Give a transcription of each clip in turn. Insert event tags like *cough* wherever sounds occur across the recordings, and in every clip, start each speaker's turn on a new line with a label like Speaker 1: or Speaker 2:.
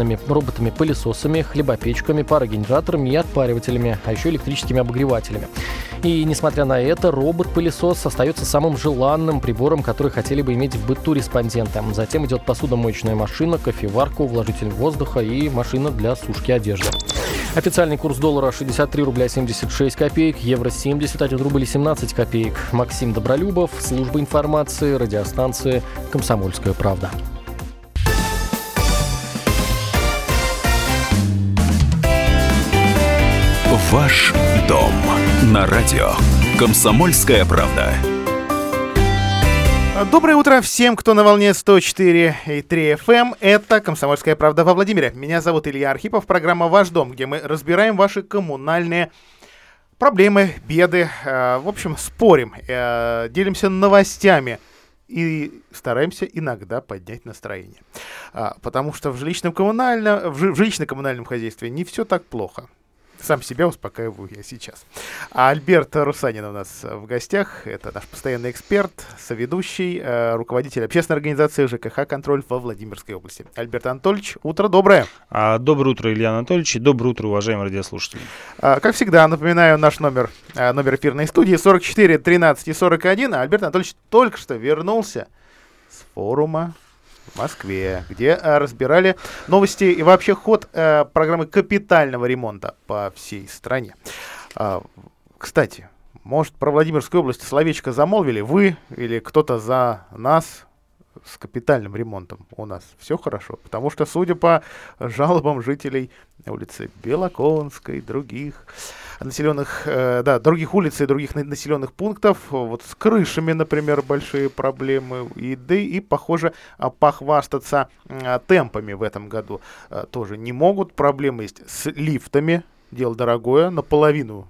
Speaker 1: современными роботами-пылесосами, хлебопечками, парогенераторами и отпаривателями, а еще электрическими обогревателями. И несмотря на это, робот-пылесос остается самым желанным прибором, который хотели бы иметь в быту респонденты. Затем идет посудомоечная машина, кофеварка, увлажнитель воздуха и машина для сушки одежды. Официальный курс доллара 63 рубля 76 копеек, евро 71 рубль 17 копеек. Максим Добролюбов, служба информации, радиостанции «Комсомольская правда».
Speaker 2: Ваш дом на радио. Комсомольская правда.
Speaker 3: Доброе утро всем, кто на волне 104 и 3 FM. Эм. Это «Комсомольская правда» во Владимире. Меня зовут Илья Архипов, программа «Ваш дом», где мы разбираем ваши коммунальные проблемы, беды. Э, в общем, спорим, э, делимся новостями и стараемся иногда поднять настроение. А, потому что в жилищном-коммунальном, в жилищно-коммунальном хозяйстве не все так плохо. Сам себя успокаиваю я сейчас. А Альберт Русанин у нас в гостях. Это наш постоянный эксперт, соведущий, э, руководитель общественной организации ЖКХ «Контроль» во Владимирской области. Альберт Анатольевич, утро доброе.
Speaker 4: А, доброе утро, Илья Анатольевич, и доброе утро, уважаемые радиослушатели.
Speaker 3: А, как всегда, напоминаю наш номер, а, номер эфирной студии 44 13 и 41. А Альберт Анатольевич только что вернулся с форума в Москве, где э, разбирали новости и вообще ход э, программы капитального ремонта по всей стране. Э, кстати, может, про Владимирскую область словечко замолвили вы или кто-то за нас с капитальным ремонтом у нас все хорошо, потому что, судя по жалобам жителей улицы Белоконской, других населенных, э, да, других улиц и других населенных пунктов, вот с крышами, например, большие проблемы, да и, похоже, а, похвастаться э, темпами в этом году э, тоже не могут. Проблемы есть с лифтами, дело дорогое, наполовину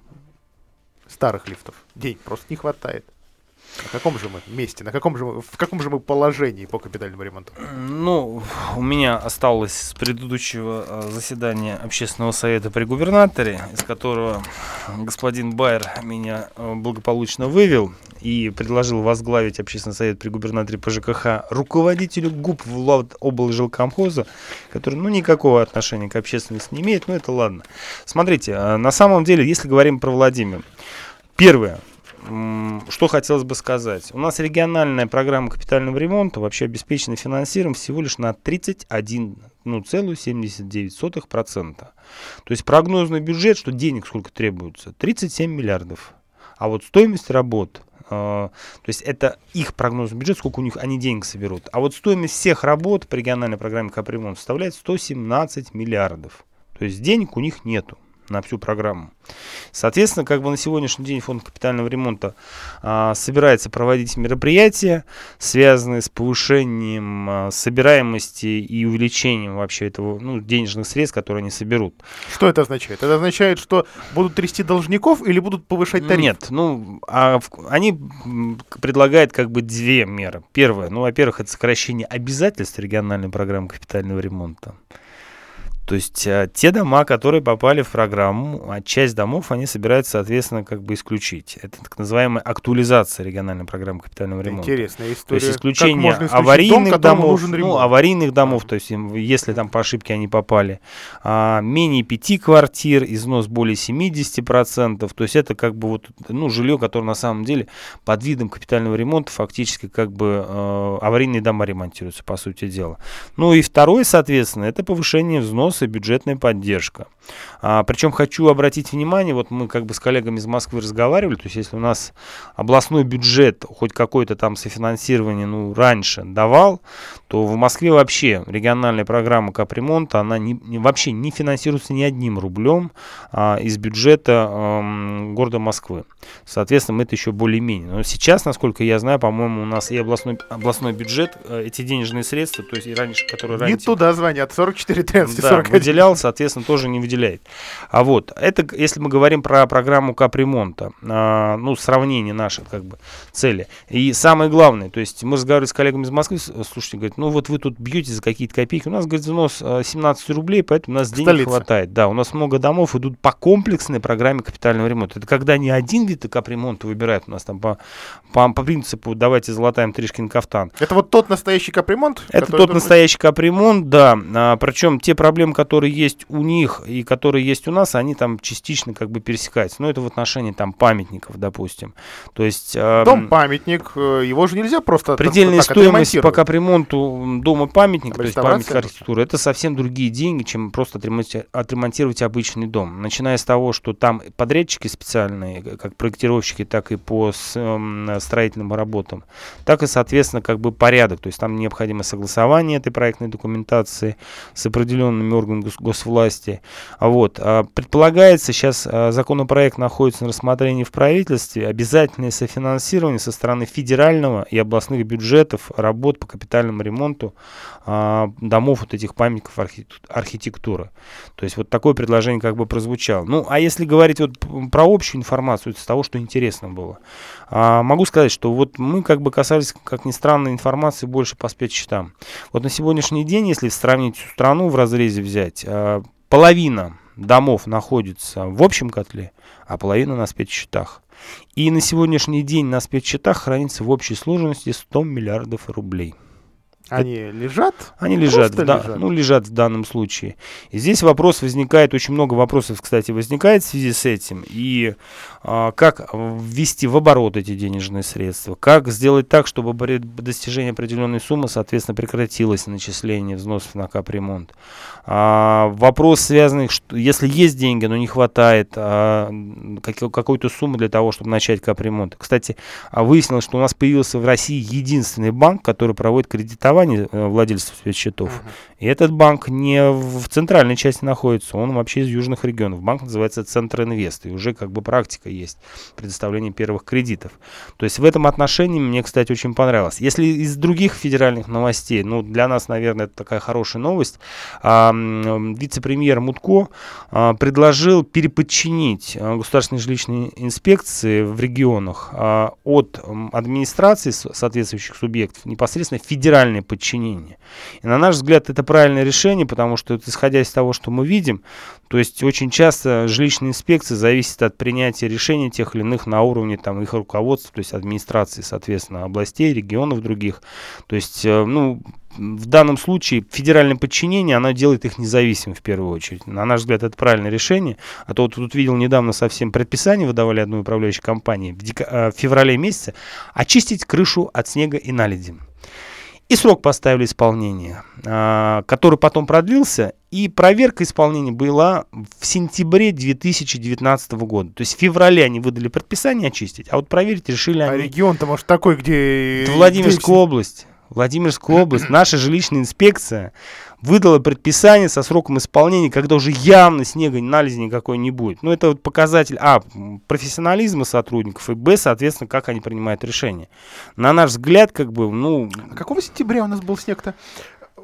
Speaker 3: старых лифтов день просто не хватает. На каком же мы месте, на каком же в каком же мы положении по капитальному ремонту?
Speaker 4: Ну, у меня осталось с предыдущего э, заседания общественного совета при губернаторе, из которого господин Байер меня э, благополучно вывел и предложил возглавить общественный совет при губернаторе по ЖКХ руководителю ГУП Влад облжилкомхоза, который, ну, никакого отношения к общественности не имеет, но это ладно. Смотрите, э, на самом деле, если говорим про Владимир, первое, что хотелось бы сказать. У нас региональная программа капитального ремонта вообще обеспечена финансированием всего лишь на 31,79%. То есть прогнозный бюджет, что денег сколько требуется, 37 миллиардов. А вот стоимость работ, э, то есть это их прогнозный бюджет, сколько у них они денег соберут. А вот стоимость всех работ по региональной программе капремонт составляет 117 миллиардов. То есть денег у них нету на всю программу. Соответственно, как бы на сегодняшний день фонд капитального ремонта а, собирается проводить мероприятия, связанные с повышением а, собираемости и увеличением вообще этого ну, денежных средств, которые они соберут.
Speaker 3: Что это означает? Это означает, что будут трясти должников или будут повышать тариф?
Speaker 4: Нет, ну, а в, они предлагают как бы две меры. Первое, ну, во-первых, это сокращение обязательств региональной программы капитального ремонта. То есть а, те дома, которые попали в программу, а часть домов они собираются, соответственно, как бы исключить. Это так называемая актуализация региональной программы капитального ремонта.
Speaker 3: Интересная история.
Speaker 4: То есть исключение аварийных дом, домов, ну, аварийных домов, то есть если там по ошибке они попали, а, менее пяти квартир, износ более 70%, то есть это как бы вот, ну, жилье, которое на самом деле под видом капитального ремонта фактически как бы э, аварийные дома ремонтируются, по сути дела. Ну и второе, соответственно, это повышение взноса и бюджетная поддержка. А, причем хочу обратить внимание, вот мы как бы с коллегами из Москвы разговаривали, то есть если у нас областной бюджет хоть какое-то там софинансирование ну, раньше давал, то в Москве вообще региональная программа капремонта, она не, не, вообще не финансируется ни одним рублем а, из бюджета а, города Москвы. Соответственно, мы это еще более-менее. Но сейчас, насколько я знаю, по-моему, у нас и областной, областной бюджет, э, эти денежные средства, то есть и раньше, которые раньше...
Speaker 3: Не туда звонят, 44 13 да,
Speaker 4: выделял, соответственно, тоже не выделяет. А вот, это если мы говорим про программу капремонта, а, ну, сравнение наших, как бы, цели. И самое главное, то есть мы разговаривали с коллегами из Москвы, слушайте, говорят, ну, вот вы тут бьете за какие-то копейки, у нас, говорит, взнос 17 рублей, поэтому у нас денег Столица. хватает. Да, у нас много домов идут по комплексной программе капитального ремонта. Это когда не один вид капремонта выбирают, у нас там по, по, по принципу давайте золотаем Тришкин кафтан.
Speaker 3: Это вот тот настоящий капремонт?
Speaker 4: Это тот настоящий капремонт, да. А, причем те проблемы, которые есть у них и которые есть у нас, они там частично как бы пересекаются. Но это в отношении там памятников, допустим. То есть...
Speaker 3: Дом-памятник, э, его же нельзя просто
Speaker 4: Предельная так, стоимость по капремонту дома-памятника, то есть памятника архитектуры, это совсем другие деньги, чем просто отремонтировать обычный дом. Начиная с того, что там подрядчики специальные, как проектировщики, так и по строительным работам, так и, соответственно, как бы порядок. То есть там необходимо согласование этой проектной документации с определенными органами госвласти. А вот. А предполагается, сейчас а, законопроект находится на рассмотрении в правительстве, обязательное софинансирование со стороны федерального и областных бюджетов работ по капитальному ремонту домов вот этих памятников архитектуры. То есть вот такое предложение как бы прозвучало. Ну, а если говорить вот про общую информацию, с того, что интересно было. Могу сказать, что вот мы как бы касались, как ни странно, информации больше по спецсчетам. Вот на сегодняшний день, если сравнить страну в разрезе взять, а, половина домов находится в общем котле, а половина на спецсчетах. И на сегодняшний день на спецсчетах хранится в общей сложности 100 миллиардов рублей.
Speaker 3: Они лежат?
Speaker 4: Они лежат, в, лежат. ну, лежат в данном случае. И здесь вопрос возникает, очень много вопросов, кстати, возникает в связи с этим. И а, как ввести в оборот эти денежные средства, как сделать так, чтобы достижение определенной суммы, соответственно, прекратилось начисление взносов на капремонт. А, вопрос связанный, что если есть деньги, но не хватает а, какой-то суммы для того, чтобы начать капремонт. Кстати, а выяснилось, что у нас появился в России единственный банк, который проводит кредитование э, владельцев спецсчетов. Uh-huh. И этот банк не в центральной части находится, он вообще из южных регионов. Банк называется Центр Инвест, и уже как бы практика есть предоставление первых кредитов. То есть в этом отношении мне, кстати, очень понравилось. Если из других федеральных новостей, ну, для нас, наверное, это такая хорошая новость, а, вице-премьер Мутко а, предложил переподчинить а, государственные жилищные инспекции в регионах а, от администрации соответствующих субъектов непосредственно федеральное подчинение. И на наш взгляд, это правильное решение, потому что, исходя из того, что мы видим, то есть очень часто жилищная инспекция зависит от принятия решений тех или иных на уровне там, их руководства, то есть администрации, соответственно, областей, регионов других. То есть, э, ну, в данном случае федеральное подчинение, оно делает их независимым в первую очередь. На наш взгляд, это правильное решение. А то вот тут видел недавно совсем предписание выдавали одной управляющей компании в, дек... Э, в феврале месяце очистить крышу от снега и наледи. И срок поставили исполнения, а, который потом продлился, и проверка исполнения была в сентябре 2019 года. То есть в феврале они выдали предписание очистить, а вот проверить решили а
Speaker 3: они... А регион-то, может, такой, где...
Speaker 4: Владимирская область. Владимирская *coughs* область, наша жилищная инспекция выдала предписание со сроком исполнения, когда уже явно снега налези никакой не будет. Ну, это вот показатель, а, профессионализма сотрудников, и, б, соответственно, как они принимают решения. На наш взгляд, как бы, ну...
Speaker 3: А какого сентября у нас был снег-то?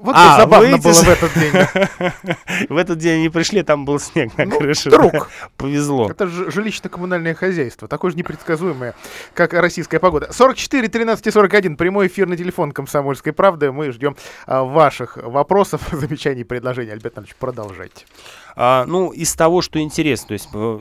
Speaker 3: Вот а, забавно было в этот
Speaker 4: день. *laughs* В этот день они пришли, там был снег на ну, крыше.
Speaker 3: Друг. *laughs*
Speaker 4: Повезло.
Speaker 3: Это же жилищно-коммунальное хозяйство, такое же непредсказуемое, как российская погода. 44 13 41, прямой эфир на телефон «Комсомольской правды». Мы ждем а, ваших вопросов, *laughs* замечаний, предложений. Альберт Иванович, продолжайте.
Speaker 4: А, ну, из того, что интересно, то есть э,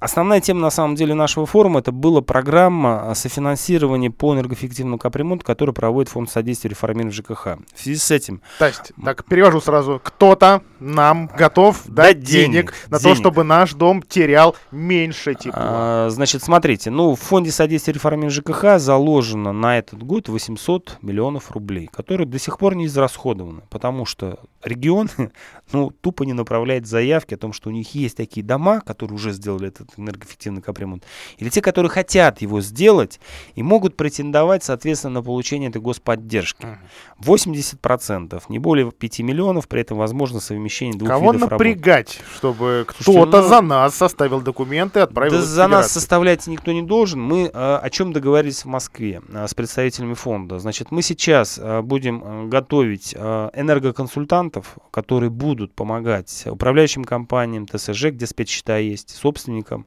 Speaker 4: основная тема на самом деле нашего форума это была программа софинансирования по энергоэффективному капремонту, которую проводит Фонд содействия реформированию ЖКХ. В связи с этим...
Speaker 3: То есть, так, перевожу сразу. Кто-то нам готов дать денег, денег на денег. то, чтобы наш дом терял меньше тепла. А,
Speaker 4: значит, смотрите, ну, в Фонде содействия реформированию ЖКХ заложено на этот год 800 миллионов рублей, которые до сих пор не израсходованы, потому что регион, *laughs* ну, тупо не направляет заявки о том, что у них есть такие дома, которые уже сделали этот энергоэффективный капремонт, или те, которые хотят его сделать и могут претендовать, соответственно, на получение этой господдержки. 80% 10%. Не более 5 миллионов, при этом возможно совмещение двух
Speaker 3: Кого
Speaker 4: видов
Speaker 3: напрягать, работ. чтобы кто-то ну, за нас составил документы, отправил
Speaker 4: Да за нас составлять никто не должен. Мы а, о чем договорились в Москве а, с представителями фонда. Значит, мы сейчас а, будем готовить а, энергоконсультантов, которые будут помогать управляющим компаниям, ТСЖ, где спецсчета есть, собственникам,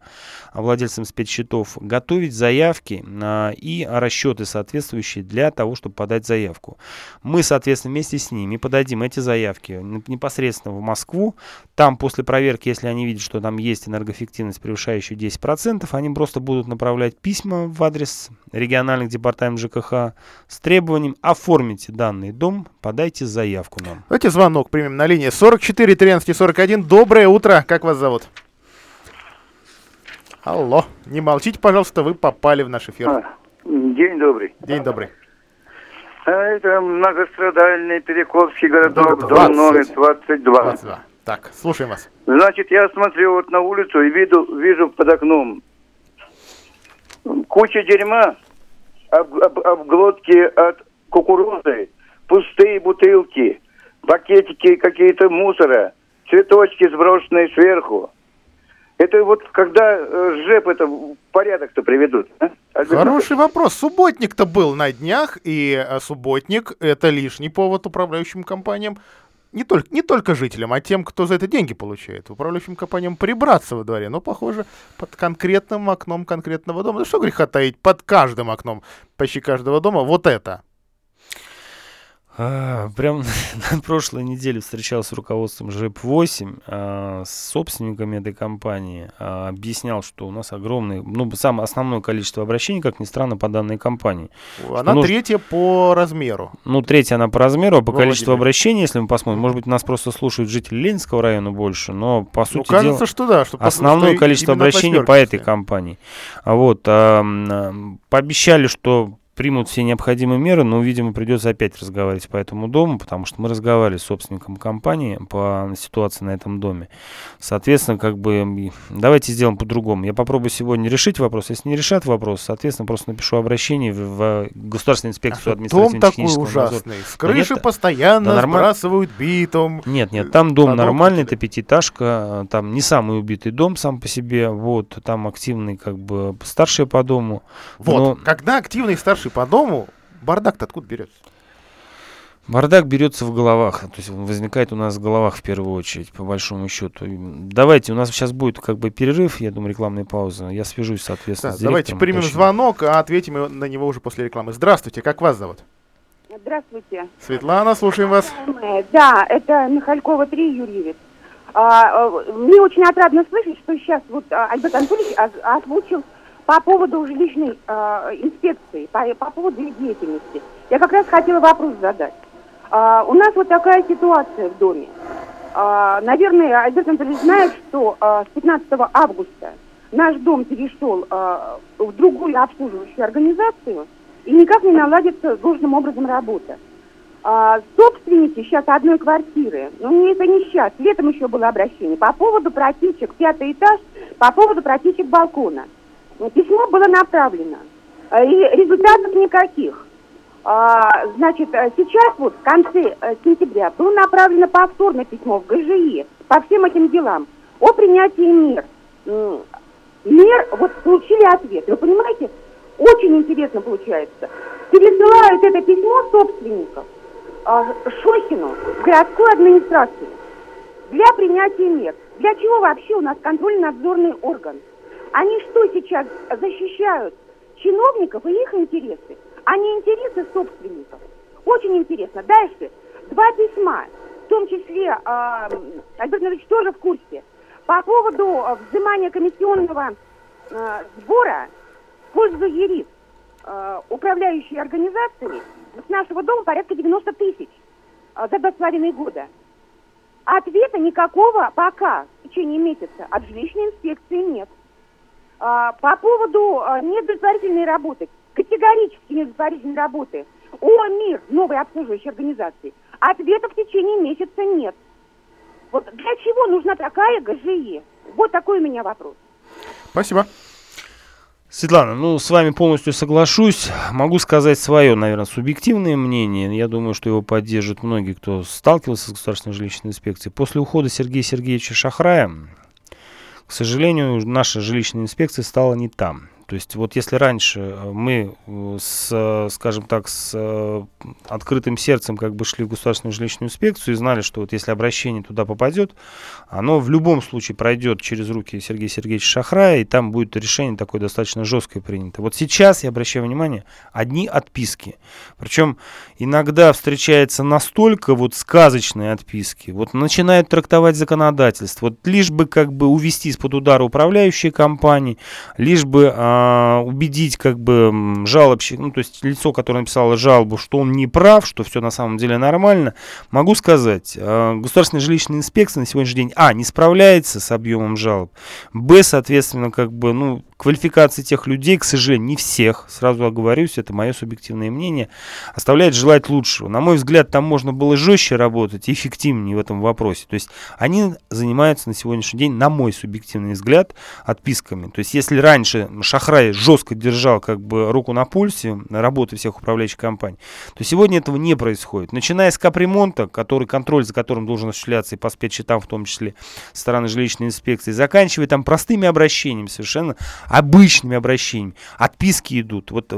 Speaker 4: а, владельцам спецсчетов, готовить заявки а, и расчеты соответствующие для того, чтобы подать заявку. Мы, соответственно, вместе с ними подадим эти заявки непосредственно в Москву. Там после проверки, если они видят, что там есть энергоэффективность, превышающая 10%, они просто будут направлять письма в адрес региональных департаментов ЖКХ с требованием оформите данный дом, подайте заявку нам.
Speaker 3: Давайте звонок примем на линии 44 13 41. Доброе утро, как вас зовут? Алло, не молчите, пожалуйста, вы попали в наш эфир. А,
Speaker 5: день добрый.
Speaker 3: День добрый.
Speaker 5: А это многострадальный Перекопский городок, 20. дом номер 22. 22.
Speaker 3: Так, слушаем вас.
Speaker 5: Значит, я смотрю вот на улицу и виду, вижу под окном куча дерьма, об, об, обглотки от кукурузы, пустые бутылки, пакетики какие-то мусора, цветочки сброшенные сверху. Это вот когда э, ЖЭП это в порядок-то приведут? А?
Speaker 3: Хороший вопрос. Субботник-то был на днях, и э, субботник это лишний повод управляющим компаниям не только, не только жителям, а тем, кто за это деньги получает, управляющим компаниям прибраться во дворе. Но, похоже, под конкретным окном конкретного дома. Да что греха таить, под каждым окном почти каждого дома вот это.
Speaker 4: А, прям *laughs* на прошлой неделе встречался с руководством ЖЭП-8, а, с собственниками этой компании, а, объяснял, что у нас огромное, ну, самое основное количество обращений, как ни странно, по данной компании.
Speaker 3: Она нужно, третья по размеру.
Speaker 4: Ну, третья она по размеру, а по количеству обращений, если мы посмотрим, может быть, нас просто слушают жители Ленинского района больше, но, по ну, сути
Speaker 3: ну, кажется, дела, что да,
Speaker 4: что основное количество обращений по этой компании. Вот, а, пообещали, что примут все необходимые меры, но, видимо, придется опять разговаривать по этому дому, потому что мы разговаривали с собственником компании по ситуации на этом доме. Соответственно, как бы давайте сделаем по-другому. Я попробую сегодня решить вопрос. Если не решат вопрос, соответственно, просто напишу обращение в, в Государственную инспекцию административного
Speaker 3: Дом такой ужасный. С крыши да постоянно да, норм... сбрасывают битум.
Speaker 4: Нет, нет, там дом нормальный, это пятиэтажка, там не самый убитый дом сам по себе, вот, там активный как бы старший по дому.
Speaker 3: Вот, но... когда активный старший по дому, бардак-то откуда берется?
Speaker 4: Бардак берется в головах, то есть он возникает у нас в головах в первую очередь, по большому счету. Давайте, у нас сейчас будет как бы перерыв, я думаю, рекламная пауза. Я свяжусь, соответственно, да, с
Speaker 3: Давайте примем уточним. звонок, а ответим на него уже после рекламы. Здравствуйте, как вас зовут?
Speaker 6: Здравствуйте.
Speaker 3: Светлана, слушаем вас.
Speaker 6: Да, это Михалькова 3, Юрьевец. А, э, мне очень отрадно слышать, что сейчас вот а, Альберт Анатольевич озвучил по поводу жилищной э, инспекции, по, по поводу их деятельности. Я как раз хотела вопрос задать. Э, у нас вот такая ситуация в доме. Э, наверное, Альберт Анатольевич знает, что э, с 15 августа наш дом перешел э, в другую обслуживающую организацию, и никак не наладится должным образом работа. А, собственники сейчас одной квартиры, ну не это не сейчас, летом еще было обращение, по поводу протечек, пятый этаж, по поводу протечек балкона. Письмо было направлено, э, и результатов никаких. А, значит, э, сейчас вот в конце э, сентября было направлено повторное письмо в ГЖИ по всем этим делам о принятии мер. Мер, вот получили ответ. Вы понимаете, очень интересно получается. Пересылают это письмо собственников а, Шохину в городскую администрацию для принятия мер. Для чего вообще у нас контрольно-надзорный орган? Они что сейчас защищают? Чиновников и их интересы, а не интересы собственников. Очень интересно. Дальше. Два письма, в том числе, э, Альберт Ильич тоже в курсе, по поводу э, взимания комиссионного э, сбора в пользу ЕРИС, э, управляющей организации, с нашего дома порядка 90 тысяч э, за два с половиной года. Ответа никакого пока в течение месяца от жилищной инспекции нет. А, по поводу а, недостоверительной работы, категорически недостоверительной работы, о МИР, новой обслуживающей организации, ответа в течение месяца нет. Вот для чего нужна такая ГЖИ? Вот такой у меня вопрос.
Speaker 3: Спасибо.
Speaker 4: Светлана, ну, с вами полностью соглашусь. Могу сказать свое, наверное, субъективное мнение. Я думаю, что его поддержат многие, кто сталкивался с государственной жилищной инспекцией. После ухода Сергея Сергеевича Шахрая, к сожалению, наша жилищная инспекция стала не там. То есть вот если раньше э, мы э, с, скажем так, с э, открытым сердцем как бы шли в государственную жилищную инспекцию и знали, что вот если обращение туда попадет, оно в любом случае пройдет через руки Сергея Сергеевича Шахрая, и там будет решение такое достаточно жесткое принято. Вот сейчас, я обращаю внимание, одни отписки. Причем иногда встречается настолько вот сказочные отписки, вот начинают трактовать законодательство, вот лишь бы как бы увести из-под удара управляющие компании, лишь бы а, а, убедить как бы жалобщик, ну то есть лицо, которое написало жалобу, что он не прав, что все на самом деле нормально, могу сказать, э, государственная жилищная инспекция на сегодняшний день, а, не справляется с объемом жалоб, б, соответственно, как бы, ну, квалификация тех людей, к сожалению, не всех, сразу оговорюсь, это мое субъективное мнение, оставляет желать лучшего. На мой взгляд, там можно было жестче работать эффективнее в этом вопросе. То есть они занимаются на сегодняшний день, на мой субъективный взгляд, отписками. То есть если раньше Шахрай жестко держал как бы руку на пульсе работы всех управляющих компаний, то сегодня этого не происходит. Начиная с капремонта, который, контроль за которым должен осуществляться и по спецчетам в том числе со стороны жилищной инспекции, заканчивая там простыми обращениями совершенно обычными обращениями. Отписки идут. Вот,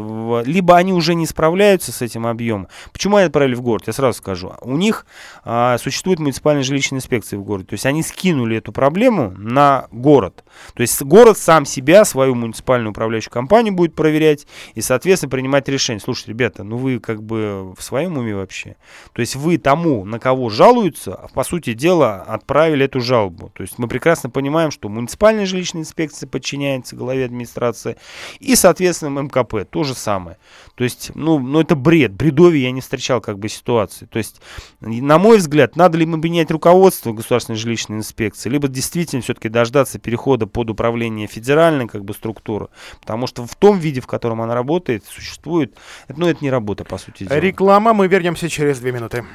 Speaker 4: либо они уже не справляются с этим объемом. Почему они отправили в город? Я сразу скажу. У них а, существует муниципальная жилищная инспекция в городе. То есть они скинули эту проблему на город. То есть город сам себя, свою муниципальную управляющую компанию будет проверять и, соответственно, принимать решение. Слушайте, ребята, ну вы как бы в своем уме вообще. То есть вы тому, на кого жалуются, по сути дела, отправили эту жалобу. То есть мы прекрасно понимаем, что муниципальная жилищная инспекция подчиняется главе администрации. И, соответственно, МКП то же самое. То есть, ну, ну это бред. Бредовье я не встречал как бы ситуации. То есть, на мой взгляд, надо ли мы менять руководство государственной жилищной инспекции, либо действительно все-таки дождаться перехода под управление федеральной как бы структуры. Потому что в том виде, в котором она работает, существует, ну, это не работа, по сути дела.
Speaker 3: Реклама, мы вернемся через две минуты.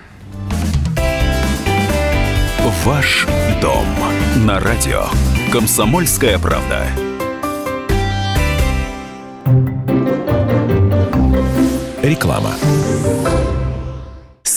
Speaker 2: Ваш дом на радио. Комсомольская правда. Реклама.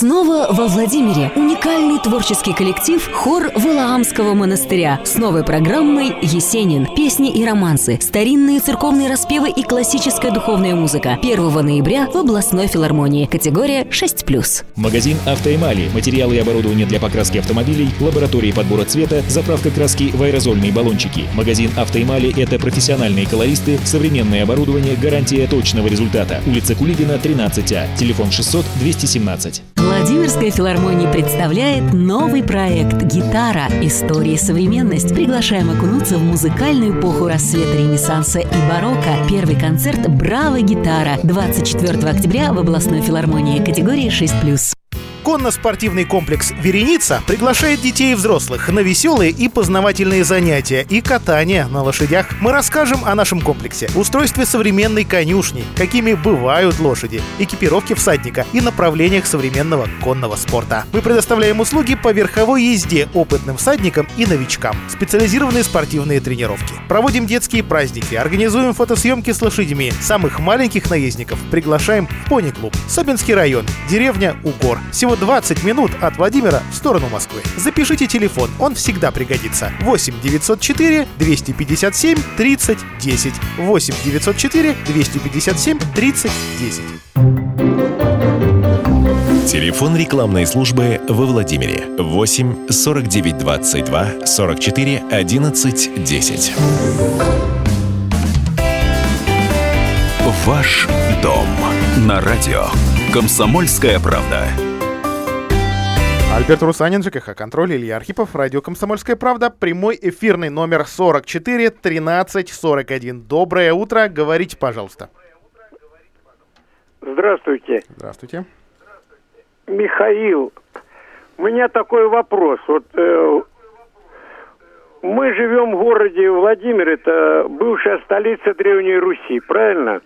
Speaker 7: Снова во Владимире уникальный творческий коллектив хор Валаамского монастыря с новой программой «Есенин. Песни и романсы», старинные церковные распевы и классическая духовная музыка. 1 ноября в областной филармонии. Категория 6+.
Speaker 8: Магазин «Автоэмали». Материалы и оборудование для покраски автомобилей, лаборатории подбора цвета, заправка краски в аэрозольные баллончики. Магазин «Автоэмали» — это профессиональные колористы, современное оборудование, гарантия точного результата. Улица Кулибина, 13А. Телефон 600 217.
Speaker 7: Владимирская филармония представляет новый проект «Гитара. История и современность». Приглашаем окунуться в музыкальную эпоху рассвета Ренессанса и барокко. Первый концерт «Браво! Гитара» 24 октября в областной филармонии категории 6+.
Speaker 3: Конно-спортивный комплекс «Вереница» приглашает детей и взрослых на веселые и познавательные занятия и катание на лошадях. Мы расскажем о нашем комплексе, устройстве современной конюшни, какими бывают лошади, экипировке всадника и направлениях современного конного спорта. Мы предоставляем услуги по верховой езде опытным всадникам и новичкам, специализированные спортивные тренировки. Проводим детские праздники, организуем фотосъемки с лошадьми. Самых маленьких наездников приглашаем в пони-клуб. Собинский район, деревня Угор. Сегодня всего 20 минут от Владимира в сторону Москвы. Запишите телефон, он всегда пригодится. 8 904 257 30 10. 8 904 257 30 10.
Speaker 2: Телефон рекламной службы во Владимире 8 49 22 44 11 10. Ваш дом на радио. Комсомольская правда.
Speaker 3: Альберт Русанин, ЖКХ «Контроль», Илья Архипов, радио «Комсомольская правда», прямой эфирный номер 44 13 41. Доброе утро, говорите, пожалуйста.
Speaker 9: Здравствуйте.
Speaker 3: Здравствуйте.
Speaker 9: Михаил, у меня такой вопрос. Вот э, мы живем в городе Владимир, это бывшая столица Древней Руси, правильно?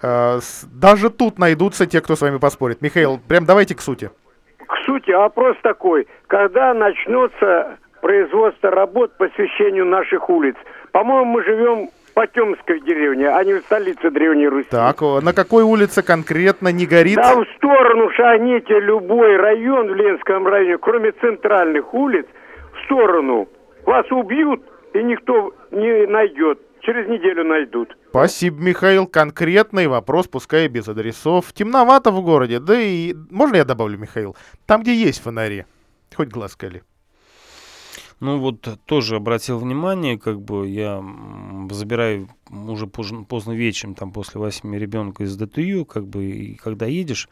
Speaker 3: Э, даже тут найдутся те, кто с вами поспорит. Михаил, прям давайте к сути
Speaker 9: к сути, вопрос такой. Когда начнется производство работ по освещению наших улиц? По-моему, мы живем Потемской деревне, а не в столице Древней Руси.
Speaker 3: Так, на какой улице конкретно не горит?
Speaker 9: Да в сторону шагните любой район в Ленском районе, кроме центральных улиц, в сторону. Вас убьют, и никто не найдет. Через неделю найдут.
Speaker 3: Спасибо, Михаил. Конкретный вопрос, пускай без адресов. Темновато в городе, да и... Можно я добавлю, Михаил? Там, где есть фонари. Хоть глаз кали.
Speaker 4: Ну вот тоже обратил внимание, как бы я забираю уже поздно, поздно вечером, там после восьми ребенка из ДТЮ, как бы, и когда едешь,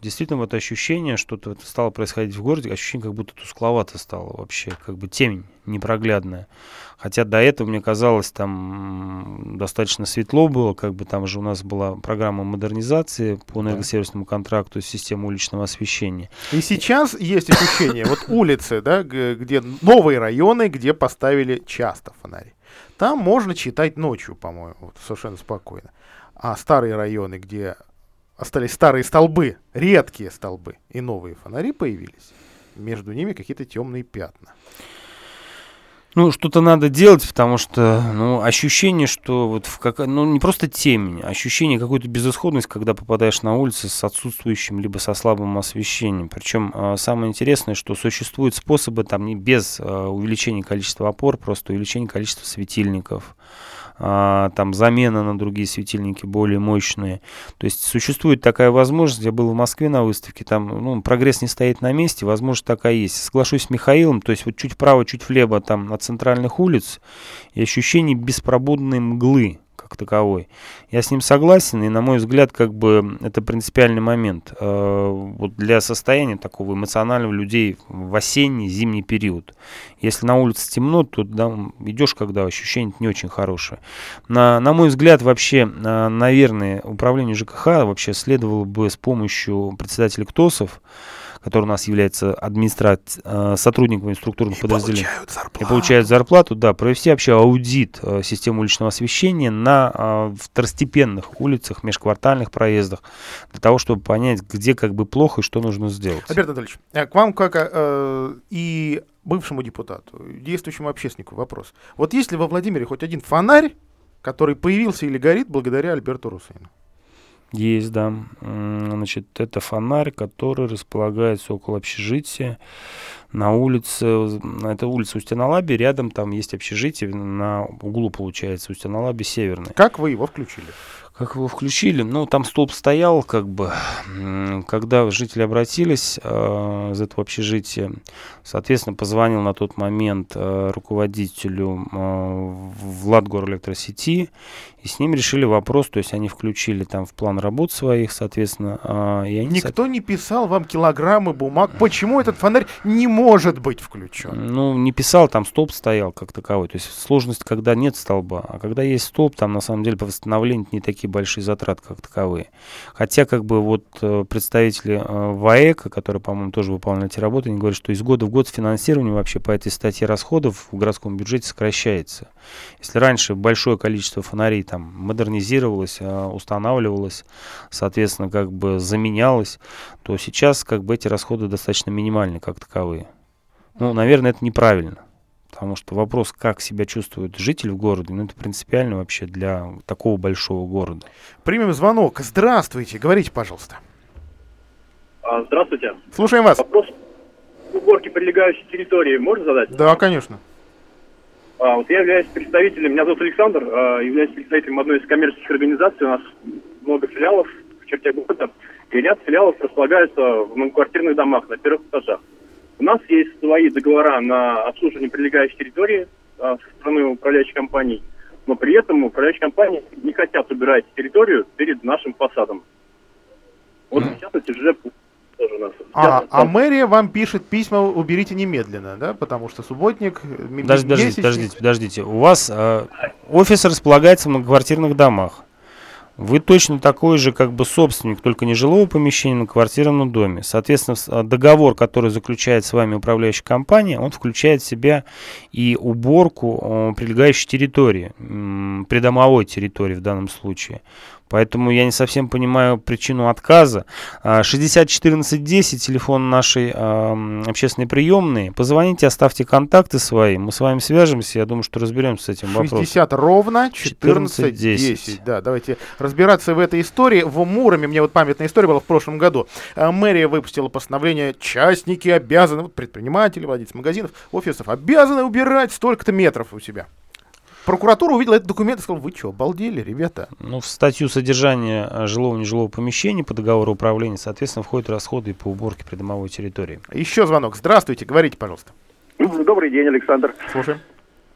Speaker 4: действительно вот ощущение, что-то стало происходить в городе, ощущение, как будто тускловато стало вообще, как бы темень непроглядная. Хотя до этого, мне казалось, там достаточно светло было, как бы там же у нас была программа модернизации по энергосервисному контракту системы уличного освещения.
Speaker 3: И сейчас есть ощущение, вот улицы, да, где новые районы, где поставили часто фонари. Там можно читать ночью, по-моему, вот, совершенно спокойно. А старые районы, где остались старые столбы, редкие столбы, и новые фонари появились, между ними какие-то темные пятна.
Speaker 4: Ну, что-то надо делать, потому что, ну, ощущение, что вот в как... ну, не просто темень, а ощущение какой-то безысходности, когда попадаешь на улицы с отсутствующим либо со слабым освещением. Причем э, самое интересное, что существуют способы там не без э, увеличения количества опор, просто увеличения количества светильников а, там замена на другие светильники более мощные. То есть существует такая возможность, я был в Москве на выставке, там ну, прогресс не стоит на месте, возможность такая есть. Соглашусь с Михаилом, то есть вот чуть вправо, чуть влево там от центральных улиц и ощущение беспробудной мглы, как таковой. Я с ним согласен, и, на мой взгляд, как бы это принципиальный момент э, вот для состояния такого эмоционального людей в осенний, зимний период. Если на улице темно, то да, идешь, когда ощущение не очень хорошее. На, на мой взгляд, вообще, э, наверное, управление ЖКХ вообще следовало бы с помощью председателя КТОСов который у нас является администрат, э, сотрудниками структурных и подразделений. Получают зарплату. И получают зарплату, да, провести вообще аудит э, системы уличного освещения на э, второстепенных улицах, межквартальных проездах, для того, чтобы понять, где как бы плохо и что нужно сделать.
Speaker 3: Альберт Анатольевич, к вам как э, и бывшему депутату, действующему общественнику вопрос. Вот есть ли во Владимире хоть один фонарь, который появился или горит благодаря Альберту Русейну?
Speaker 4: Есть, да. Значит, это фонарь, который располагается около общежития на улице. Это улица Устинолаби, рядом там есть общежитие, на углу, получается, Устинолаби Северный.
Speaker 3: Как вы его включили?
Speaker 4: Как его включили? Ну, там столб стоял, как бы, когда жители обратились э, из этого общежития, соответственно, позвонил на тот момент э, руководителю э, Владгор электросети, и с ним решили вопрос, то есть они включили там в план работ своих, соответственно. Э, и они,
Speaker 3: Никто со... не писал вам килограммы бумаг, почему этот фонарь не может быть включен?
Speaker 4: Ну, не писал, там столб стоял как таковой, то есть сложность, когда нет столба, а когда есть столб, там на самом деле по восстановлению не такие большие затраты как таковые. Хотя как бы вот э, представители э, ВАЭКа, которые, по-моему, тоже выполняли эти работы, они говорят, что из года в год финансирование вообще по этой статье расходов в городском бюджете сокращается. Если раньше большое количество фонарей там модернизировалось, э, устанавливалось, соответственно, как бы заменялось, то сейчас как бы эти расходы достаточно минимальны как таковые. Ну, наверное, это неправильно. Потому что вопрос, как себя чувствует житель в городе, ну, это принципиально вообще для такого большого города.
Speaker 3: Примем звонок. Здравствуйте. Говорите, пожалуйста.
Speaker 10: А, здравствуйте.
Speaker 3: Слушаем вас.
Speaker 10: Вопрос уборки прилегающей территории можно задать?
Speaker 3: Да, конечно.
Speaker 10: А, вот я являюсь представителем, меня зовут Александр, а, являюсь представителем одной из коммерческих организаций. У нас много филиалов черте города. И ряд филиалов располагаются в многоквартирных домах на первых этажах. У нас есть свои договора на обслуживание прилегающей территории а, со стороны управляющей компании, но при этом управляющие компании не хотят убирать территорию перед нашим фасадом. Вот mm. сейчас эти уже
Speaker 3: тоже у нас. А, а мэрия вам пишет письма, уберите немедленно, да? Потому что субботник...
Speaker 4: Подождите, подождите, подождите, подождите. У вас э, офис располагается в многоквартирных домах. Вы точно такой же как бы собственник, только не жилого помещения, но квартирном доме. Соответственно, а, договор, который заключает с вами управляющая компания, он включает в себя и уборку прилегающей территории, придомовой территории в данном случае. Поэтому я не совсем понимаю причину отказа. 601410, телефон нашей э, общественной приемной. Позвоните, оставьте контакты свои. Мы с вами свяжемся. Я думаю, что разберемся с этим вопросом.
Speaker 3: 60 ровно 1410. Да, давайте разбираться в этой истории. В Муроме, мне вот памятная история была в прошлом году. А, мэрия выпустила постановление, частники обязаны, предприниматели, владельцы магазинов, офисов, обязаны убирать столько-то метров у себя. Прокуратура увидела этот документ и сказала, вы что, обалдели, ребята?
Speaker 4: Ну, в статью содержания э, жилого и нежилого помещения по договору управления, соответственно, входят расходы по уборке придомовой территории.
Speaker 3: Еще звонок. Здравствуйте, говорите, пожалуйста.
Speaker 11: Добрый день, Александр.
Speaker 3: Слушаем.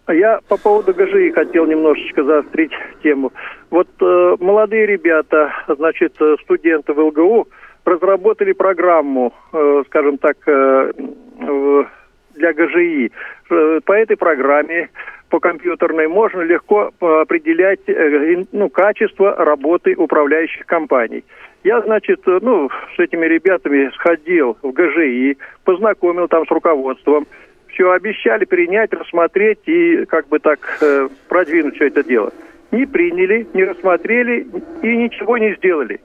Speaker 11: Я по поводу ГЖИ хотел немножечко заострить тему. Вот э, молодые ребята, значит, э, студенты в ЛГУ разработали программу, э, скажем так, э, для ГЖИ. Э, по этой программе по компьютерной можно легко э, определять э, ну, качество работы управляющих компаний. Я, значит, ну, с этими ребятами сходил в ГЖИ, познакомил там с руководством. Все обещали принять, рассмотреть и как бы так продвинуть все это дело. Не приняли, не рассмотрели и ничего не сделали.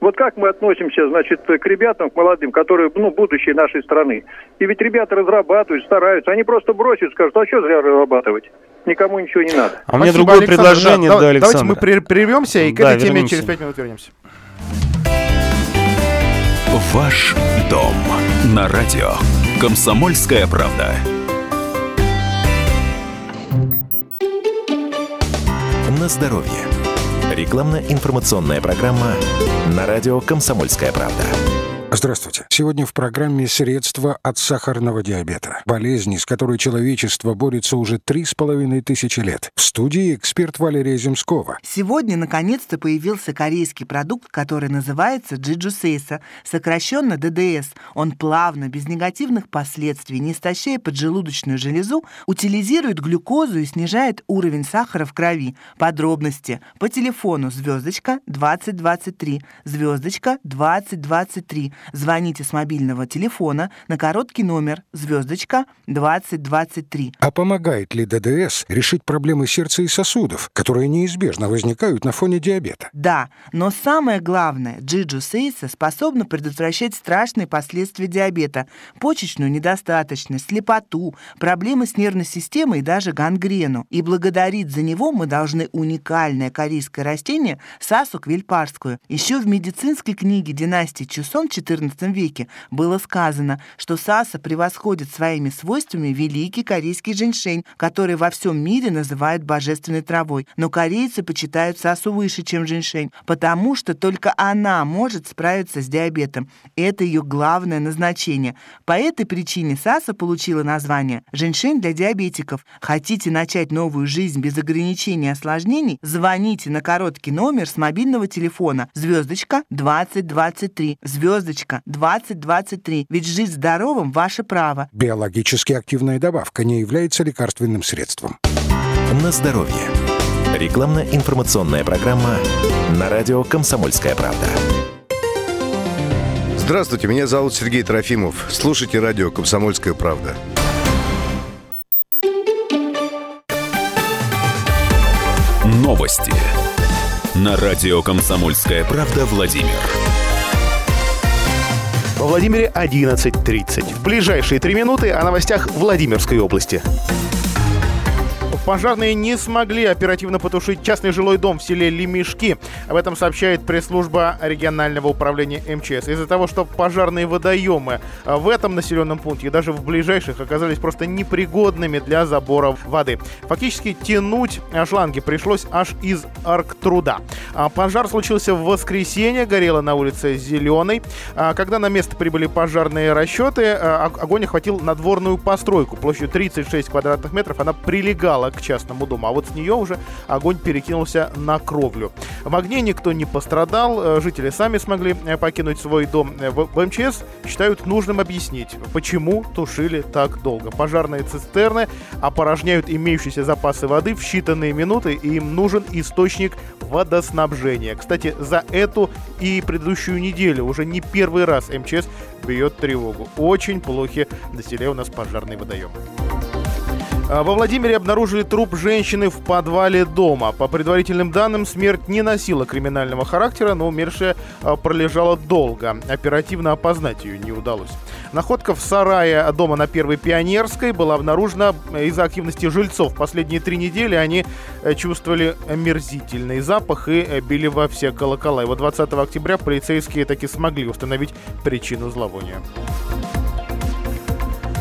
Speaker 11: Вот как мы относимся, значит, к ребятам, к молодым, которые, ну, будущее нашей страны. И ведь ребята разрабатывают, стараются. Они просто бросят, скажут, а что зря разрабатывать? Никому ничего не надо.
Speaker 4: А у меня другое Александр, предложение, да, да,
Speaker 3: Александр. Давайте мы прервемся и к да, этой теме через пять минут вернемся.
Speaker 2: Ваш дом на радио. Комсомольская правда. На здоровье. Рекламно-информационная программа на радио «Комсомольская правда».
Speaker 12: Здравствуйте. Сегодня в программе «Средства от сахарного диабета». Болезни, с которой человечество борется уже три с половиной тысячи лет. В студии эксперт Валерия Земскова.
Speaker 13: Сегодня, наконец-то, появился корейский продукт, который называется джиджусейса, сокращенно ДДС. Он плавно, без негативных последствий, не истощая поджелудочную железу, утилизирует глюкозу и снижает уровень сахара в крови. Подробности по телефону звездочка 2023, звездочка 2023 Звоните с мобильного телефона на короткий номер звездочка 2023.
Speaker 12: А помогает ли ДДС решить проблемы сердца и сосудов, которые неизбежно возникают на фоне диабета?
Speaker 13: Да, но самое главное, Джиджу Сейса способна предотвращать страшные последствия диабета, почечную недостаточность, слепоту, проблемы с нервной системой и даже гангрену. И благодарить за него мы должны уникальное корейское растение Сасу квильпарскую. Еще в медицинской книге династии Чусон XIV веке было сказано, что саса превосходит своими свойствами великий корейский женьшень, который во всем мире называют божественной травой. Но корейцы почитают сасу выше, чем женьшень, потому что только она может справиться с диабетом. Это ее главное назначение. По этой причине саса получила название «женьшень для диабетиков». Хотите начать новую жизнь без ограничений и осложнений? Звоните на короткий номер с мобильного телефона звездочка 2023 звездочка Точка 2023. Ведь жить здоровым – ваше право.
Speaker 12: Биологически активная добавка не является лекарственным средством.
Speaker 2: На здоровье. Рекламно-информационная программа на радио «Комсомольская правда».
Speaker 14: Здравствуйте, меня зовут Сергей Трофимов. Слушайте радио «Комсомольская правда».
Speaker 2: Новости. На радио «Комсомольская правда» Владимир.
Speaker 3: Во Владимире 11.30. В ближайшие три минуты о новостях Владимирской области. Пожарные не смогли оперативно потушить частный жилой дом в селе Лемешки. Об этом сообщает пресс-служба регионального управления МЧС. Из-за того, что пожарные водоемы в этом населенном пункте и даже в ближайших оказались просто непригодными для забора воды. Фактически тянуть шланги пришлось аж из Арктруда. А пожар случился в воскресенье, горело на улице Зеленой. А когда на место прибыли пожарные расчеты, а, огонь охватил надворную постройку площадью 36 квадратных метров. Она прилегала к частному дому, а вот с нее уже огонь перекинулся на кровлю. В огне никто не пострадал, э, жители сами смогли э, покинуть свой дом. Э, в МЧС считают нужным объяснить, почему тушили так долго. Пожарные цистерны опорожняют имеющиеся запасы воды в считанные минуты, и им нужен источник водоснабжения. Кстати, за эту и предыдущую неделю уже не первый раз МЧС бьет тревогу. Очень плохи на селе у нас пожарные водоемы. А, во Владимире обнаружили труп женщины в подвале дома. По предварительным данным, смерть не носила криминального характера, но умершая а, пролежала долго. Оперативно опознать ее не удалось. Находка в сарае дома на Первой Пионерской была обнаружена из-за активности жильцов. Последние три недели они э, чувствовали омерзительный запах и э, били во все колокола. И вот 20 октября полицейские таки смогли установить причину зловония.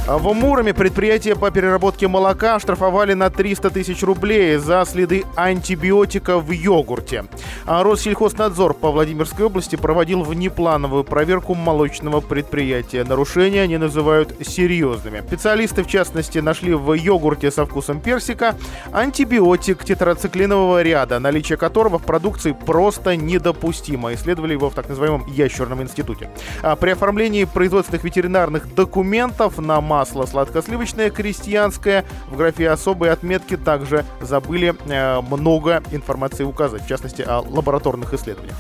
Speaker 3: А в Муроме предприятие по переработке молока штрафовали на 300 тысяч рублей за следы антибиотика в йогурте. А Россельхознадзор по Владимирской области проводил внеплановую проверку молочного предприятия. Нарушения они называют серьезными. Специалисты, в частности, нашли в йогурте со вкусом персика антибиотик тетрациклинового ряда, наличие которого в продукции просто недопустимо. Исследовали его в так называемом ящерном институте. А при оформлении производственных ветеринарных документов на масло сладкосливочное крестьянское. В графе особые отметки также забыли э, много информации указать, в частности о лабораторных исследованиях.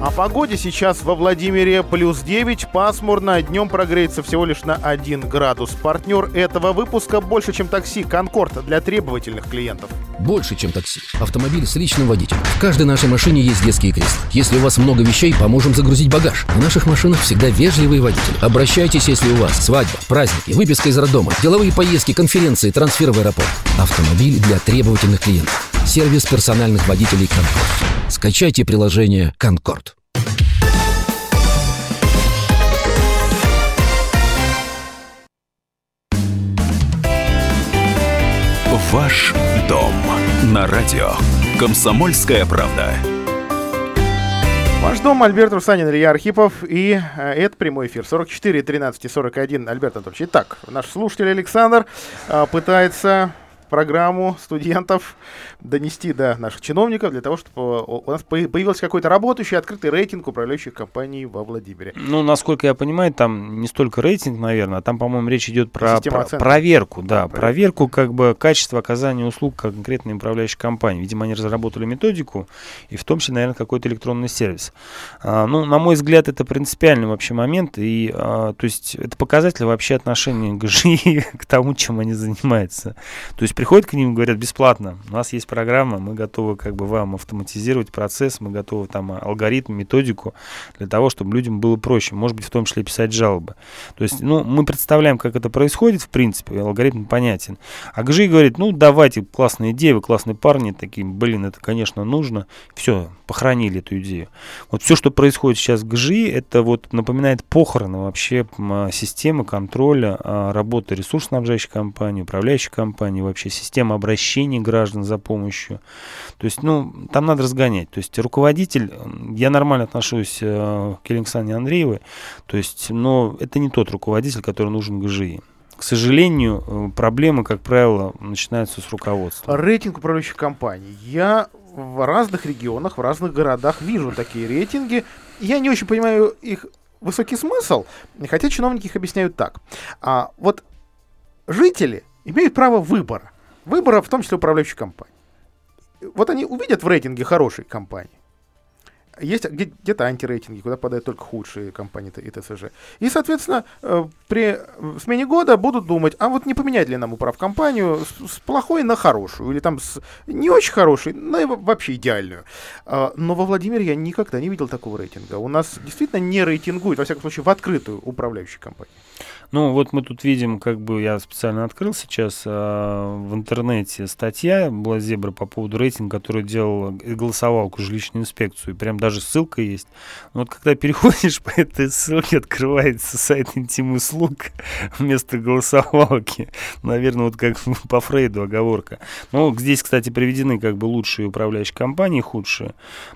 Speaker 3: О погоде сейчас во Владимире плюс 9, пасмурно, днем прогреется всего лишь на 1 градус. Партнер этого выпуска больше, чем такси, Конкорд для требовательных клиентов.
Speaker 15: Больше, чем такси. Автомобиль с личным водителем. В каждой нашей машине есть детские кресла. Если у вас много вещей, поможем загрузить багаж. В наших машинах всегда вежливые водители. Обращайтесь, если у вас свадьба, праздники, выписка из роддома, деловые поездки, конференции, трансфер в аэропорт. Автомобиль для требовательных клиентов. Сервис персональных водителей «Конкорд». Скачайте приложение «Конкорд».
Speaker 2: Ваш дом на радио. Комсомольская правда.
Speaker 3: Ваш дом, Альберт Русанин, Илья Архипов. И э, это прямой эфир. 44, 13 и 41. Альберт Анатольевич. Итак, наш слушатель Александр э, пытается программу студентов донести до наших чиновников для того, чтобы у нас появился какой-то работающий открытый рейтинг управляющих компаний во Владимире.
Speaker 4: Ну, насколько я понимаю, там не столько рейтинг, наверное, а там, по-моему, речь идет про, про проверку, да, да, проверку как бы качества оказания услуг конкретной управляющей компании. Видимо, они разработали методику и в том числе, наверное, какой-то электронный сервис. А, ну, на мой взгляд, это принципиальный вообще момент, и, а, то есть, это показатель вообще отношения ГЖИ *laughs* к тому, чем они занимаются. То есть, приходят к ним и говорят, бесплатно, у нас есть программа, мы готовы как бы вам автоматизировать процесс, мы готовы там алгоритм, методику для того, чтобы людям было проще, может быть, в том числе писать жалобы. То есть, ну, мы представляем, как это происходит, в принципе, алгоритм понятен. А ГЖИ говорит, ну, давайте, классная идея, вы классные парни, такие, блин, это, конечно, нужно. Все, похоронили эту идею. Вот все, что происходит сейчас в ГЖИ, это вот напоминает похороны вообще системы контроля а, работы ресурсоснабжающей компании, управляющей компании, вообще системы обращения граждан за помощью помощью. То есть, ну, там надо разгонять. То есть, руководитель, я нормально отношусь э, к Александре Андреевой, то есть, но это не тот руководитель, который нужен ГЖИ. К сожалению, э, проблемы, как правило, начинаются с руководства.
Speaker 3: Рейтинг управляющих компаний. Я в разных регионах, в разных городах вижу такие рейтинги. Я не очень понимаю их высокий смысл, хотя чиновники их объясняют так. А, вот жители имеют право выбора. Выбора, в том числе управляющей компании вот они увидят в рейтинге хорошей компании. Есть где-то антирейтинги, куда попадают только худшие компании и ТСЖ. И, соответственно, э, при смене года будут думать, а вот не поменять ли нам управкомпанию с плохой на хорошую, или там с не очень хорошей на вообще идеальную. А, но во Владимире я никогда не видел такого рейтинга. У нас действительно не рейтингуют, во всяком случае, в открытую управляющую компанию.
Speaker 4: Ну, вот мы тут видим, как бы я специально открыл сейчас э, в интернете статья была Зебра по поводу рейтинга, который делал и голосовал к жилищную инспекцию. Прям даже ссылка есть. Но вот когда *laughs* переходишь по этой ссылке, открывается сайт интим-услуг *laughs* вместо голосовалки. Наверное, вот как *laughs* по Фрейду оговорка. Ну, здесь, кстати, приведены как бы лучшие управляющие компании, худшие.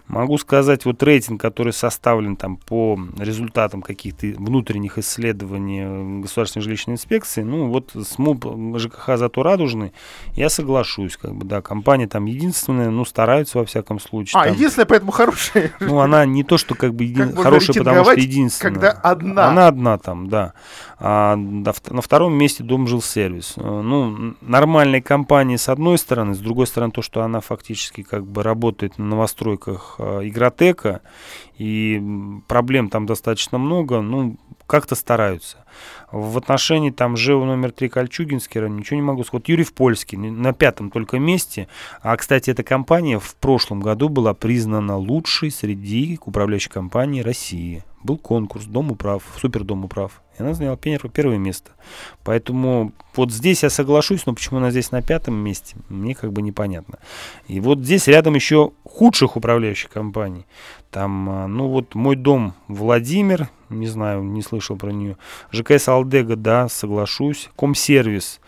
Speaker 4: Могу сказать, вот рейтинг, который составлен там по результатам каких-то внутренних исследований государственной жилищной инспекции, ну вот СМУП ЖКХ зато радужный, я соглашусь, как бы, да, компания там единственная, ну стараются во всяком случае.
Speaker 3: А,
Speaker 4: там,
Speaker 3: единственная, поэтому хорошая.
Speaker 4: Ну она не то, что как бы един... как хорошая, потому что единственная.
Speaker 3: Когда одна.
Speaker 4: Она одна там, да. А на втором месте Дом жил сервис. Э, ну, нормальные компании с одной стороны, с другой стороны то, что она фактически как бы работает на новостройках э, Игротека, и проблем там достаточно много, ну, как-то стараются. В отношении там ЖЭУ номер 3 Кольчугинский район ничего не могу сказать. Вот Юрий в Польский на пятом только месте. А, кстати, эта компания в прошлом году была признана лучшей среди управляющих компаний России. Был конкурс Дом управ, Супер Дом управ. И она заняла первое место. Поэтому вот здесь я соглашусь, но почему она здесь на пятом месте, мне как бы непонятно. И вот здесь рядом еще худших управляющих компаний. Там, а, ну вот мой дом Владимир, не знаю, не слышал про нее. ЖКС Алдега, да, соглашусь. Комсервис,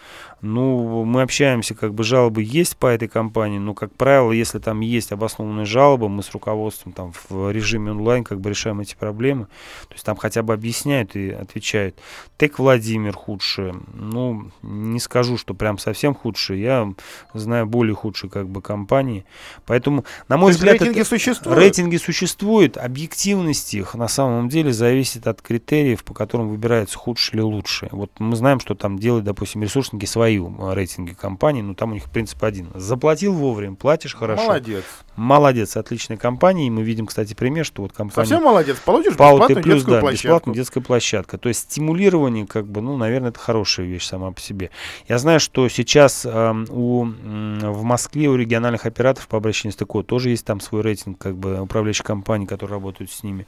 Speaker 4: ну, мы общаемся, как бы жалобы есть по этой компании, но, как правило, если там есть обоснованные жалобы, мы с руководством там в режиме онлайн как бы решаем эти проблемы. То есть там хотя бы объясняют и отвечают. ТЭК Владимир худшие. Ну, не скажу, что прям совсем худшие. Я знаю более худшие как бы компании. Поэтому, на мой взгляд,
Speaker 3: рейтинги это, существуют?
Speaker 4: Рейтинги существуют. Объективность их на самом деле зависит от критериев, по которым выбирается худшие или лучшие. Вот мы знаем, что там делают, допустим, ресурсники свои свои рейтинги компаний, но там у них принцип один. Заплатил вовремя, платишь хорошо.
Speaker 3: Молодец.
Speaker 4: Молодец, отличная компания. И мы видим, кстати, пример, что вот компания...
Speaker 3: Совсем молодец, получишь
Speaker 4: Пау бесплатную плюс, детскую да, площадку. бесплатная детская площадка. То есть стимулирование, как бы, ну, наверное, это хорошая вещь сама по себе. Я знаю, что сейчас э, у, э, в Москве у региональных операторов по обращению с ТКО тоже есть там свой рейтинг, как бы, управляющих компаний, которые работают с ними.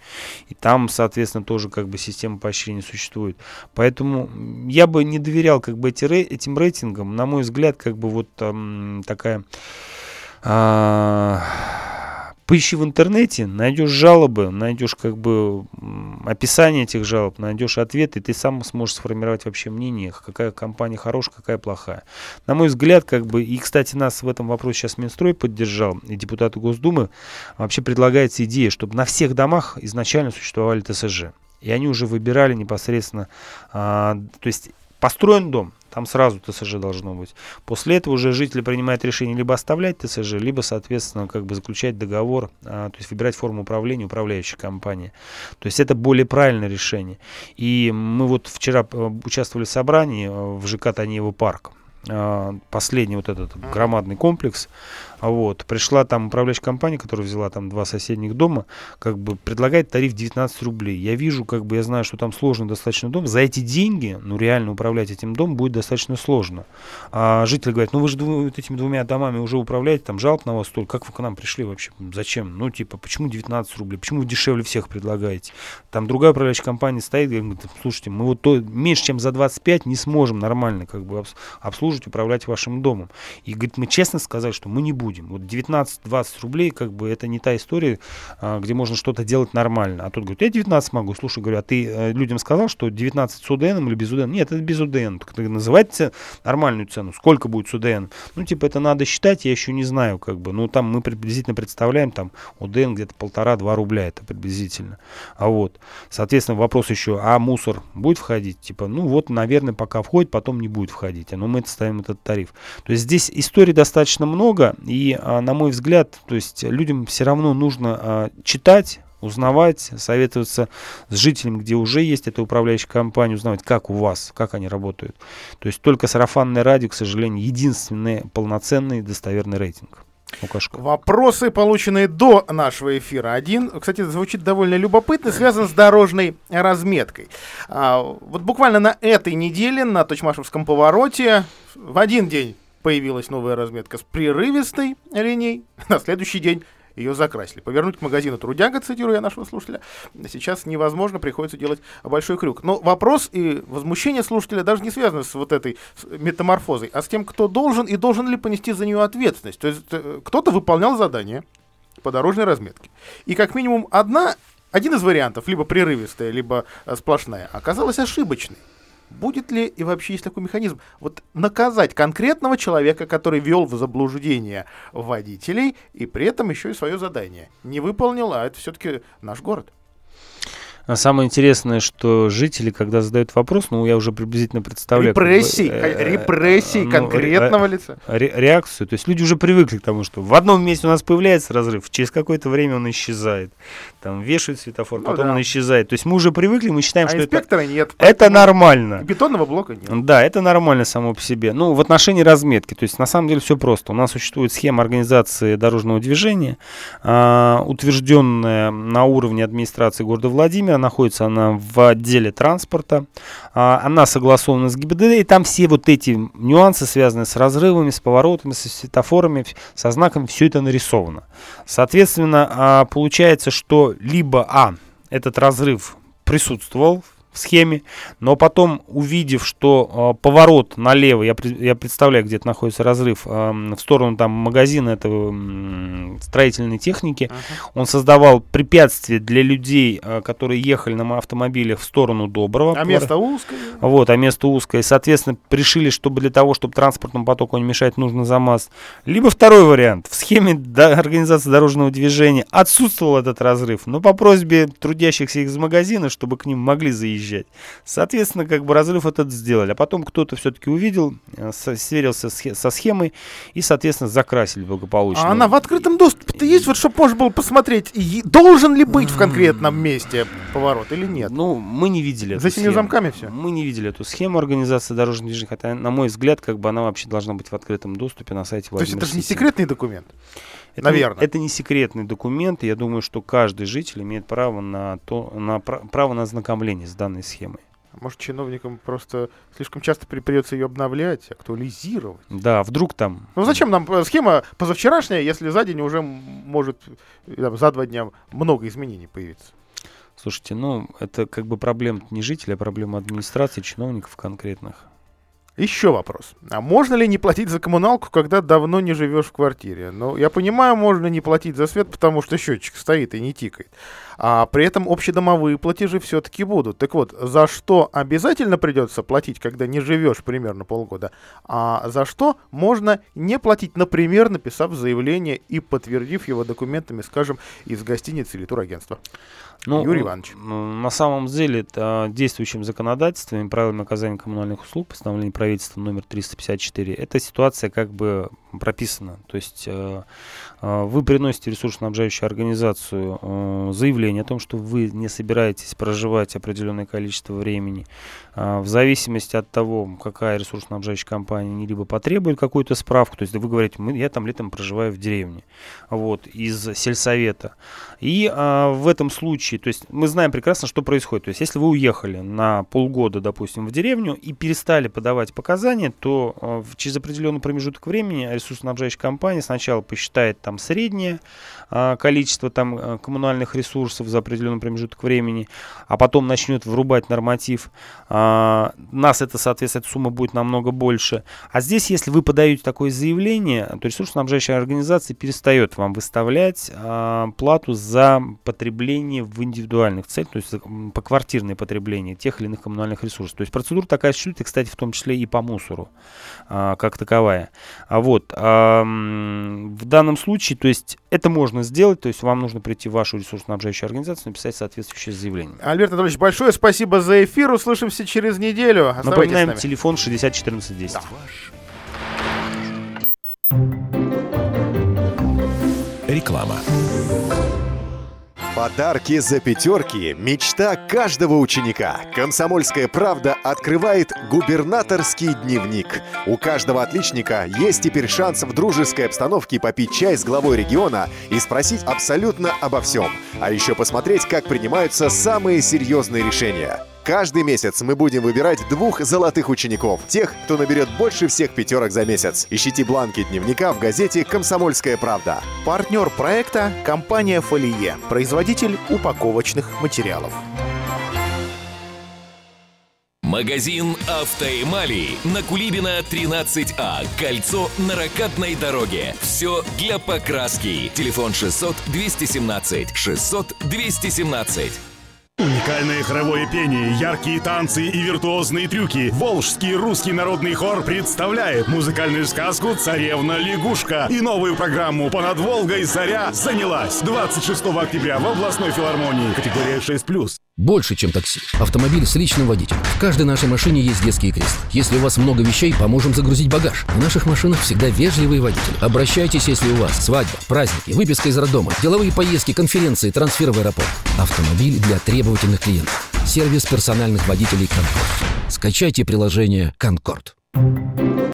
Speaker 4: И там, соответственно, тоже как бы система поощрения существует. Поэтому я бы не доверял как бы эти, этим рейтингам, рейтингом, на мой взгляд, как бы вот эм, такая... Э, поищи в интернете, найдешь жалобы, найдешь как бы описание этих жалоб, найдешь ответы, и ты сам сможешь сформировать вообще мнение, какая компания хорошая, какая плохая. На мой взгляд, как бы, и, кстати, нас в этом вопросе сейчас Минстрой поддержал, и депутаты Госдумы, вообще предлагается идея, чтобы на всех домах изначально существовали ТСЖ. И они уже выбирали непосредственно, а, то есть построен дом, там сразу ТСЖ должно быть. После этого уже жители принимают решение либо оставлять ТСЖ, либо, соответственно, как бы заключать договор, а, то есть выбирать форму управления управляющей компании. То есть это более правильное решение. И мы вот вчера э, участвовали в собрании э, в ЖК Танеева парк а, последний вот этот громадный комплекс, вот, пришла там управляющая компания, которая взяла там два соседних дома, как бы предлагает тариф 19 рублей. Я вижу, как бы я знаю, что там сложный достаточно дом. За эти деньги, ну реально управлять этим домом будет достаточно сложно. А жители говорят, ну вы же вот этими двумя домами уже управляете, там жалоб на вас столько. Как вы к нам пришли вообще? Зачем? Ну типа, почему 19 рублей? Почему вы дешевле всех предлагаете? Там другая управляющая компания стоит, говорит, слушайте, мы вот то меньше, чем за 25 не сможем нормально как бы обслуживать, управлять вашим домом. И говорит, мы честно сказали, что мы не будем будем. Вот 19-20 рублей, как бы, это не та история, а, где можно что-то делать нормально. А тут говорит, я 19 могу. Слушай, говорю, а ты э, людям сказал, что 19 с УДН или без УДН? Нет, это без УДН. Так называйте нормальную цену. Сколько будет с УДН? Ну, типа, это надо считать, я еще не знаю, как бы. Ну, там мы приблизительно представляем, там, УДН где-то полтора-два рубля, это приблизительно. А вот, соответственно, вопрос еще, а мусор будет входить? Типа, ну, вот, наверное, пока входит, потом не будет входить. Но мы это ставим этот тариф. То есть здесь историй достаточно много, и, а, на мой взгляд, то есть людям все равно нужно а, читать, узнавать, советоваться с жителями, где уже есть эта управляющая компания, узнавать, как у вас, как они работают. То есть только сарафанное радио, к сожалению, единственный полноценный достоверный рейтинг.
Speaker 3: Лукашко. Вопросы, полученные до нашего эфира. Один, кстати, звучит довольно любопытно, связан с дорожной разметкой. А, вот буквально на этой неделе на Точмашевском повороте в один день появилась новая разметка с прерывистой линией. *laughs* На следующий день ее закрасили. Повернуть к магазину трудяга, цитирую я нашего слушателя, сейчас невозможно, приходится делать большой крюк. Но вопрос и возмущение слушателя даже не связаны с вот этой метаморфозой, а с тем, кто должен и должен ли понести за нее ответственность. То есть э, кто-то выполнял задание по дорожной разметке. И как минимум одна, один из вариантов, либо прерывистая, либо э, сплошная, оказалась ошибочной будет ли и вообще есть такой механизм, вот наказать конкретного человека, который вел в заблуждение водителей и при этом еще и свое задание не выполнил, а это все-таки наш город.
Speaker 4: А самое интересное, что жители, когда задают вопрос, ну, я уже приблизительно представляю...
Speaker 3: Репрессий, как бы, э, репрессий ну, конкретного ре, лица.
Speaker 4: Ре, реакцию. То есть люди уже привыкли к тому, что в одном месте у нас появляется разрыв, через какое-то время он исчезает. Там вешают светофор, ну, потом да. он исчезает. То есть мы уже привыкли, мы считаем, а что
Speaker 3: инспектора
Speaker 4: это,
Speaker 3: нет.
Speaker 4: это нормально.
Speaker 3: Бетонного блока нет.
Speaker 4: Да, это нормально само по себе. Ну, в отношении разметки, то есть на самом деле все просто. У нас существует схема организации дорожного движения, э, утвержденная на уровне администрации города Владимира, квартира, находится она в отделе транспорта, а, она согласована с ГИБДД, и там все вот эти нюансы, связанные с разрывами, с поворотами, со светофорами, со знаками, все это нарисовано. Соответственно, а, получается, что либо, а, этот разрыв присутствовал в схеме, но потом, увидев, что э, поворот налево, я, я представляю, где это находится разрыв, э, в сторону там магазина этого э, строительной техники, uh-huh. он создавал препятствие для людей, э, которые ехали на автомобилях в сторону Доброго.
Speaker 3: А место узкое?
Speaker 4: Вот, а место узкое. И, соответственно, решили, чтобы для того, чтобы транспортному потоку не мешать, нужно ЗАМАЗ. Либо второй вариант. В схеме до, организации дорожного движения отсутствовал этот разрыв, но по просьбе трудящихся из магазина, чтобы к ним могли заезжать выезжать. Соответственно, как бы разрыв этот сделали. А потом кто-то все-таки увидел, э, сверился со схемой и, соответственно, закрасили благополучно.
Speaker 3: А она в открытом доступе-то есть, вот чтобы можно было посмотреть, должен ли быть в конкретном месте поворот или нет?
Speaker 4: Ну, мы не видели
Speaker 3: За семью замками все?
Speaker 4: Мы не видели эту схему организации дорожного движения, хотя, на мой взгляд, как бы она вообще должна быть в открытом доступе на сайте
Speaker 3: То есть это же не секретный документ?
Speaker 4: Это Наверное. Это не секретный документ. Я думаю, что каждый житель имеет право на, то, на право на ознакомление с данной схемой.
Speaker 3: Может, чиновникам просто слишком часто придется ее обновлять, актуализировать?
Speaker 4: Да, вдруг там...
Speaker 3: Ну зачем нам э, схема позавчерашняя, если за день уже может, там, за два дня много изменений появиться?
Speaker 4: Слушайте, ну, это как бы проблема не жителя, а проблема администрации, чиновников конкретных.
Speaker 3: Еще вопрос. А можно ли не платить за коммуналку, когда давно не живешь в квартире? Ну, я понимаю, можно не платить за свет, потому что счетчик стоит и не тикает. А при этом общедомовые платежи все-таки будут. Так вот, за что обязательно придется платить, когда не живешь примерно полгода, а за что можно не платить, например, написав заявление и подтвердив его документами, скажем, из гостиницы или турагентства?
Speaker 4: Ну, Юрий Иванович. На самом деле, это действующим законодательством и правилами оказания коммунальных услуг, постановление правительства номер 354, эта ситуация как бы прописана. То есть э, э, вы приносите ресурсоснабжающую организацию э, заявление о том, что вы не собираетесь проживать определенное количество времени. В зависимости от того, какая ресурсоснабжающая компания либо потребует какую-то справку, то есть вы говорите, мы, я там летом проживаю в деревне, вот, из сельсовета. И э, в этом случае, то есть мы знаем прекрасно, что происходит. То есть если вы уехали на полгода, допустим, в деревню и перестали подавать показания, то э, через определенный промежуток времени ресурсоснабжающая компания сначала посчитает там среднее э, количество там э, коммунальных ресурсов за определенный промежуток времени, а потом начнет врубать норматив. Э, нас это, соответственно, эта сумма будет намного больше. А здесь, если вы подаете такое заявление, то ресурсоснабжающая организация перестает вам выставлять э, плату за потребление в индивидуальных целях, то есть по квартирное потребление тех или иных коммунальных ресурсов. То есть процедура такая существует, кстати, в том числе и по мусору, а, как таковая. А вот а, в данном случае, то есть это можно сделать, то есть вам нужно прийти в вашу ресурсоснабжающую организацию, написать соответствующее заявление.
Speaker 3: Альберт Анатольевич, большое спасибо за эфир. Услышимся через неделю.
Speaker 4: Оставайтесь Напоминаем, телефон 60 14 10. Да.
Speaker 2: Реклама.
Speaker 16: Подарки за пятерки – мечта каждого ученика. Комсомольская правда открывает губернаторский дневник. У каждого отличника есть теперь шанс в дружеской обстановке попить чай с главой региона и спросить абсолютно обо всем. А еще посмотреть, как принимаются самые серьезные решения. Каждый месяц мы будем выбирать двух золотых учеников, тех, кто наберет больше всех пятерок за месяц. Ищите бланки дневника в газете «Комсомольская правда».
Speaker 17: Партнер проекта – компания «Фолие», производитель упаковочных материалов.
Speaker 18: Магазин «Автоэмали» на Кулибина, 13А. Кольцо на ракатной дороге. Все для покраски. Телефон 600 217 600 217.
Speaker 19: Уникальное хоровое пение, яркие танцы и виртуозные трюки. Волжский русский народный хор представляет музыкальную сказку «Царевна-лягушка» и новую программу «Понад Волгой заря занялась» 26 октября в областной филармонии. Категория 6+.
Speaker 15: Больше, чем такси. Автомобиль с личным водителем. В каждой нашей машине есть детские кресла. Если у вас много вещей, поможем загрузить багаж. В наших машинах всегда вежливые водители. Обращайтесь, если у вас свадьба, праздники, выписка из роддома, деловые поездки, конференции, трансфер в аэропорт. Автомобиль для требовательных клиентов. Сервис персональных водителей «Конкорд». Скачайте приложение «Конкорд».